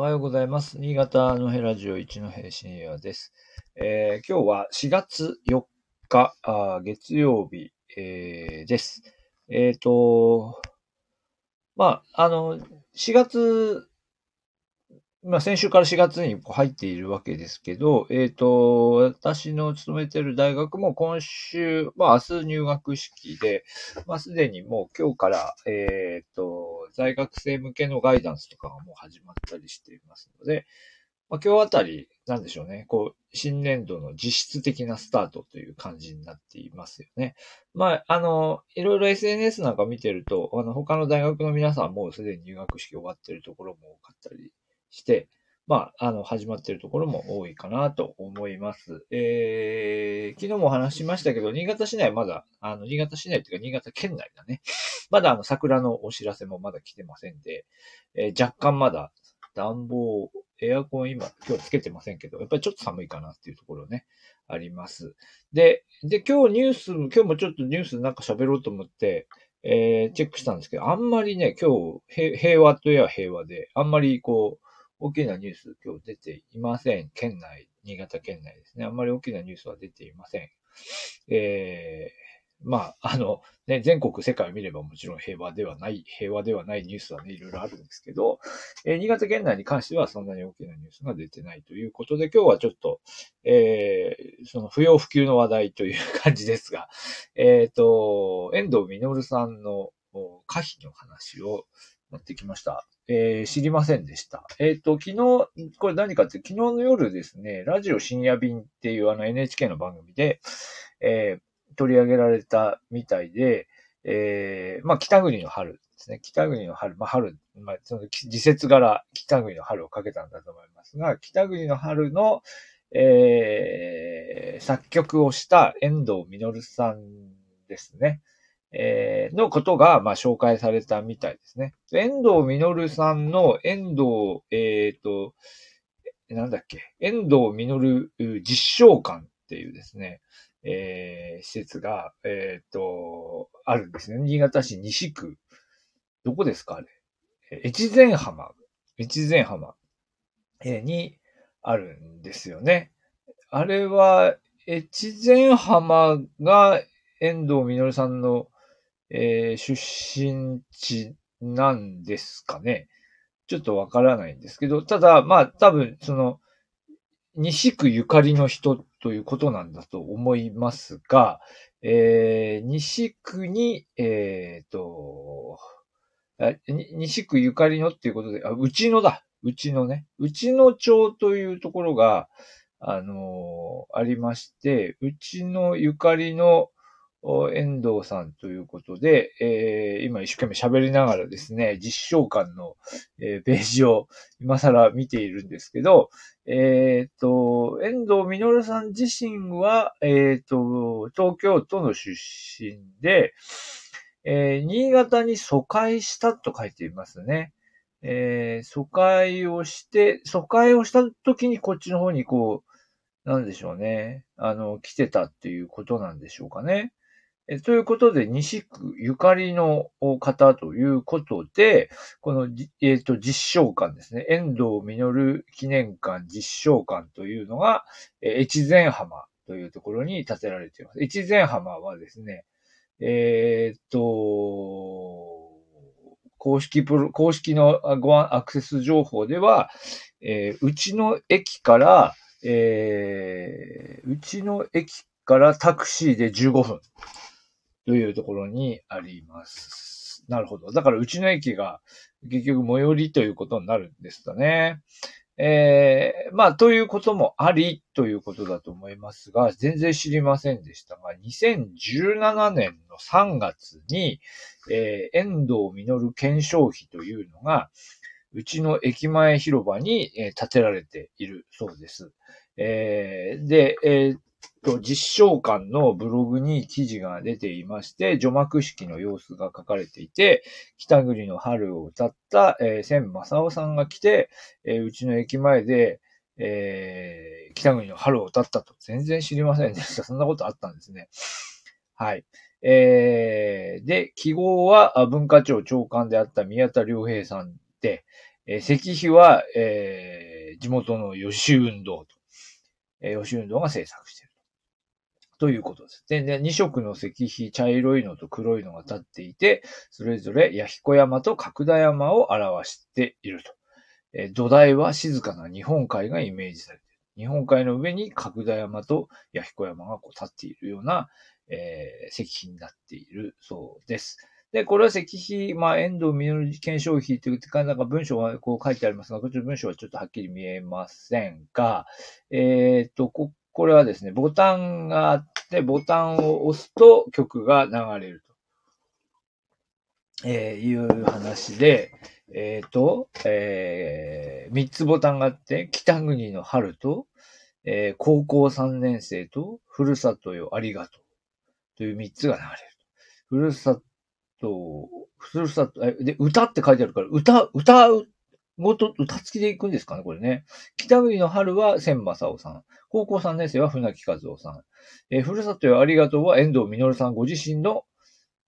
おはようございます。新潟のヘラジオ一の平深夜です。えー今日は4月4日、あ月曜日、えーです。えっ、と、まあ、あの、4月、まあ、先週から4月に入っているわけですけど、えっ、と、私の勤めている大学も今週、まあ、明日入学式で、まあ、すでにもう今日から、えっ、と、在学生向けのガイダンスとかがもう始まったりしていますので、まあ、今日あたり、なんでしょうね、こう、新年度の実質的なスタートという感じになっていますよね。まあ、あの、いろいろ SNS なんか見てると、あの、他の大学の皆さんもうすでに入学式終わってるところも多かったりして、まあ、あの、始まってるところも多いかなと思います。えー、昨日も話しましたけど、新潟市内まだ、あの、新潟市内っていうか新潟県内だね。まだあの、桜のお知らせもまだ来てませんで、えー若干まだ暖房、エアコン今、今日つけてませんけど、やっぱりちょっと寒いかなっていうところね、あります。で、で、今日ニュース、今日もちょっとニュースなんか喋ろうと思って、えーチェックしたんですけど、あんまりね、今日、平和といえば平和で、あんまりこう、大きなニュース今日出ていません。県内、新潟県内ですね。あんまり大きなニュースは出ていません。えー、まあ、あの、ね、全国世界を見ればもちろん平和ではない、平和ではないニュースはね、いろいろあるんですけど、えー新潟県内に関してはそんなに大きなニュースが出てないということで、今日はちょっと、えーその不要不急の話題という感じですが、えっ、と、遠藤実さんのお可否の話を持ってきました。えー知りませんでした。えっ、と、昨日、これ何かって、昨日の夜ですね、ラジオ深夜便っていうあの NHK の番組で、えー取り上げられたみたいで、えーまあ、北国の春ですね。北国の春、まあ、春、まあ、その時節柄、北国の春をかけたんだと思いますが、北国の春の、えー作曲をした遠藤実さんですね。えーのことが、まあ、紹介されたみたいですね。遠藤実さんの遠藤、えっ、と、なんだっけ、遠藤実実証館っていうですね、えー施設が、えっ、と、あるんですね。新潟市西区。どこですかあれ？越前浜。越前浜、えにあるんですよね。あれは、越前浜が遠藤実さんの、えー出身地なんですかね。ちょっとわからないんですけど、ただ、まあ、多分、その、西区ゆかりの人ということなんだと思いますが、えー西区に、えっ、と、西区ゆかりのっていうことで、あ、うちのだ。うちのね。うちの町というところが、あのーありまして、うちのゆかりの遠藤さんということで、えー今一生懸命喋りながらですね、実証館の、えーページを今更見ているんですけど、えっ、と、遠藤実さん自身は、えっ、と、東京都の出身で、えー新潟に疎開したと書いていますね。えー疎開をして、疎開をした時にこっちの方にこう、なんでしょうね。あの、来てたっていうことなんでしょうかね。えということで、西区ゆかりの方ということで、この、えっ、と、実証館ですね。遠藤実記念館実証館というのが、え越前浜というところに建てられています。越前浜はですね、えっ、と、公式プロ、公式のご案アクセス情報では、えーうちの駅から、えーうちの駅からタクシーで15分というところにあります。なるほど。だからうちの駅が結局最寄りということになるんですかね。えーまあ、ということもありということだと思いますが、全然知りませんでしたが、2017年の3月に、えー遠藤実検証費というのが、うちの駅前広場に、えー建てられているそうです。えーで、えーと、実証館のブログに記事が出ていまして、除幕式の様子が書かれていて、北国の春を歌った、えー千正夫さんが来て、えーうちの駅前で、えー北国の春を歌ったと。全然知りませんでした。そんなことあったんですね。はい。えーで、記号は文化庁長官であった宮田良平さんで、えー、石碑は、えー、地元の吉運動と、えー、吉運動が制作している。ということです。で、で2色の石碑、茶色いのと黒いのが立っていて、それぞれ弥彦山と角田山を表していると。え、土台は静かな日本海がイメージされている。日本海の上に角田山と弥彦山がこう立っているような、えー、石碑になっているそうです。で、これは石碑、まあ、遠藤実検証碑というか、なんか文章がこう書いてありますが、こちら文章はちょっとはっきり見えませんが、えっ、と、こ、これはですね、ボタンがあって、ボタンを押すと曲が流れると、えー、いう話で、えっ、ー、と、えー、3つボタンがあって、北国の春と、えー、高校3年生と、ふるさとよありがとうという3つが流れる。ふるさと、ふるさと、え、で、歌って書いてあるから、歌、歌う、ごと、歌付きで行くんですかね、これね。北国の春は千正夫さん。高校3年生は船木和夫さん。えー、ふるさとよありがとうは遠藤実さんご自身の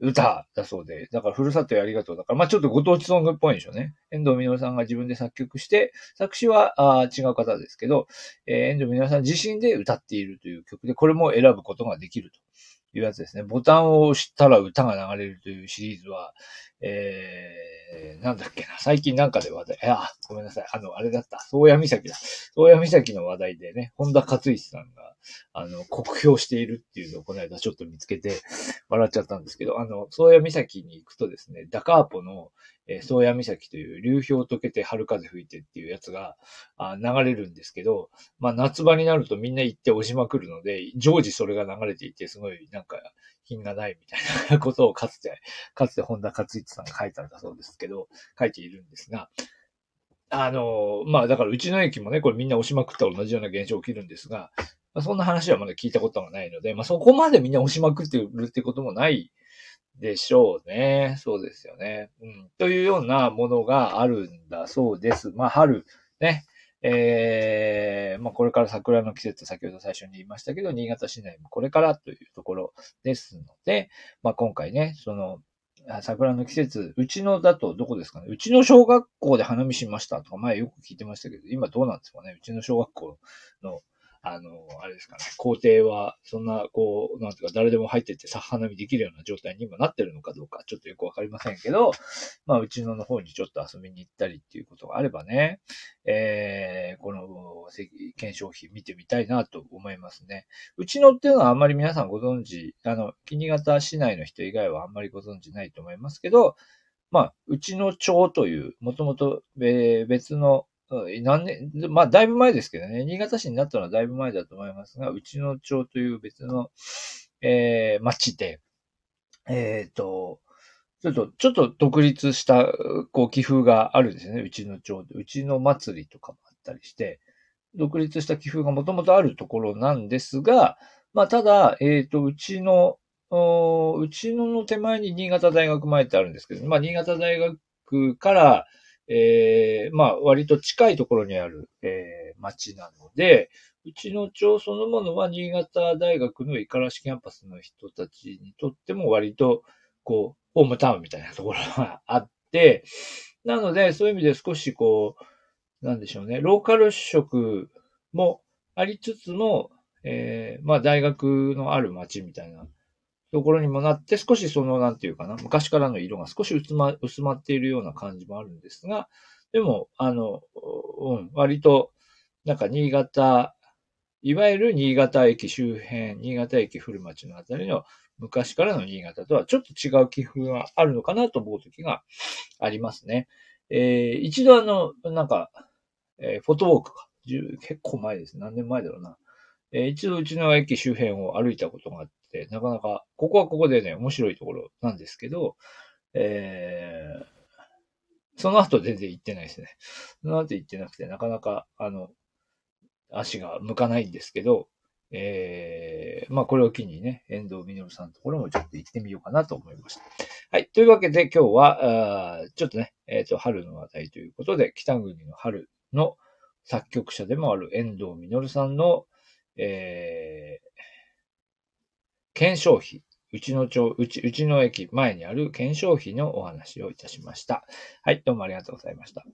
歌だそうで、だからふるさとよありがとうだから、まあちょっとご当地ソングっぽいんでしょうね。遠藤実さんが自分で作曲して、作詞はあ違う方ですけど、えー、遠藤実さん自身で歌っているという曲で、これも選ぶことができると。いうやつですね。ボタンを押したら歌が流れるというシリーズは、えー、なんだっけな。最近なんかで話題、あ、ごめんなさい。あの、あれだった。宗谷岬だ。宗谷岬の話題でね、本田勝一さんが、あの、酷評しているっていうのをこの間ちょっと見つけて笑っちゃったんですけど、あの、宗谷岬に行くとですね、ダカーポの、えー、宗谷岬という流氷溶けて春風吹いてっていうやつがあ流れるんですけど、まあ夏場になるとみんな行って押しまくるので、常時それが流れていて、すごいなんか品がないみたいなことをかつて、かつて本田勝一さんが書いたんだそうですけど、書いているんですが、あの、まあだからうちの駅もね、これみんな押しまくった同じような現象起きるんですが、まあ、そんな話はまだ聞いたことがないので、まあそこまでみんな押しまくってるってこともないでしょうね。そうですよね。うん。というようなものがあるんだそうです。まあ、春、ね。えー、まあ、これから桜の季節、先ほど最初に言いましたけど、新潟市内もこれからというところですので、まあ、今回ね、その、桜の季節、うちのだとどこですかねうちの小学校で花見しましたとか前よく聞いてましたけど、今どうなんですかねうちの小学校のあの、あれですかね、校庭は、そんな、こう、なんていうか、誰でも入ってってさ、花見できるような状態に今なってるのかどうか、ちょっとよくわかりませんけど、まあ、うちのの方にちょっと遊びに行ったりっていうことがあればね、えー、この、検証費見てみたいなと思いますね。うちのっていうのはあんまり皆さんご存知、あの、木型市内の人以外はあんまりご存知ないと思いますけど、まあ、うちの町という、もともと別の何年、まあ、だいぶ前ですけどね、新潟市になったのはだいぶ前だと思いますが、うちの町という別の、えー、町で、えっ、ー、と、ちょっと、ちょっと独立した、こう、寄付があるんですね。うちの町で。うちの祭りとかもあったりして、独立した寄付がもともとあるところなんですが、まあ、ただ、えっ、ー、と、うちの、うちのの手前に新潟大学前ってあるんですけど、まあ、新潟大学から、えー、まあ、割と近いところにある、えー、町なので、うちの町そのものは新潟大学の五十嵐キャンパスの人たちにとっても割と、こう、ホームタウンみたいなところがあって、なので、そういう意味で少しこう、なんでしょうね、ローカル色もありつつも、えー、まあ大学のある町みたいなところにもなって、少しその、なんていうかな、昔からの色が少し薄ま薄まっているような感じもあるんですが、でも、あの、うん、割と、なんか新潟、いわゆる新潟駅周辺、新潟駅古町のあたりの昔からの新潟とはちょっと違う寄付があるのかなと思う時がありますね。えー、一度あの、なんか、えー、フォトウォークか。結構前です。何年前だろうな。えー、一度うちの駅周辺を歩いたことがあっ、なかなか、ここはここでね、面白いところなんですけど、えー、その後全然行ってないですね。その後行ってなくて、なかなか、あの、足が向かないんですけど、えー、まあこれを機にね、遠藤実さんのところもちょっと行ってみようかなと思いました。はい。というわけで今日は、あちょっとね、えっ、ー、と、春の話題ということで、北国の春の作曲者でもある遠藤実さんの、えー、検証費、うちの町、うち、うちの駅前にある検証費のお話をいたしました。はい、どうもありがとうございました。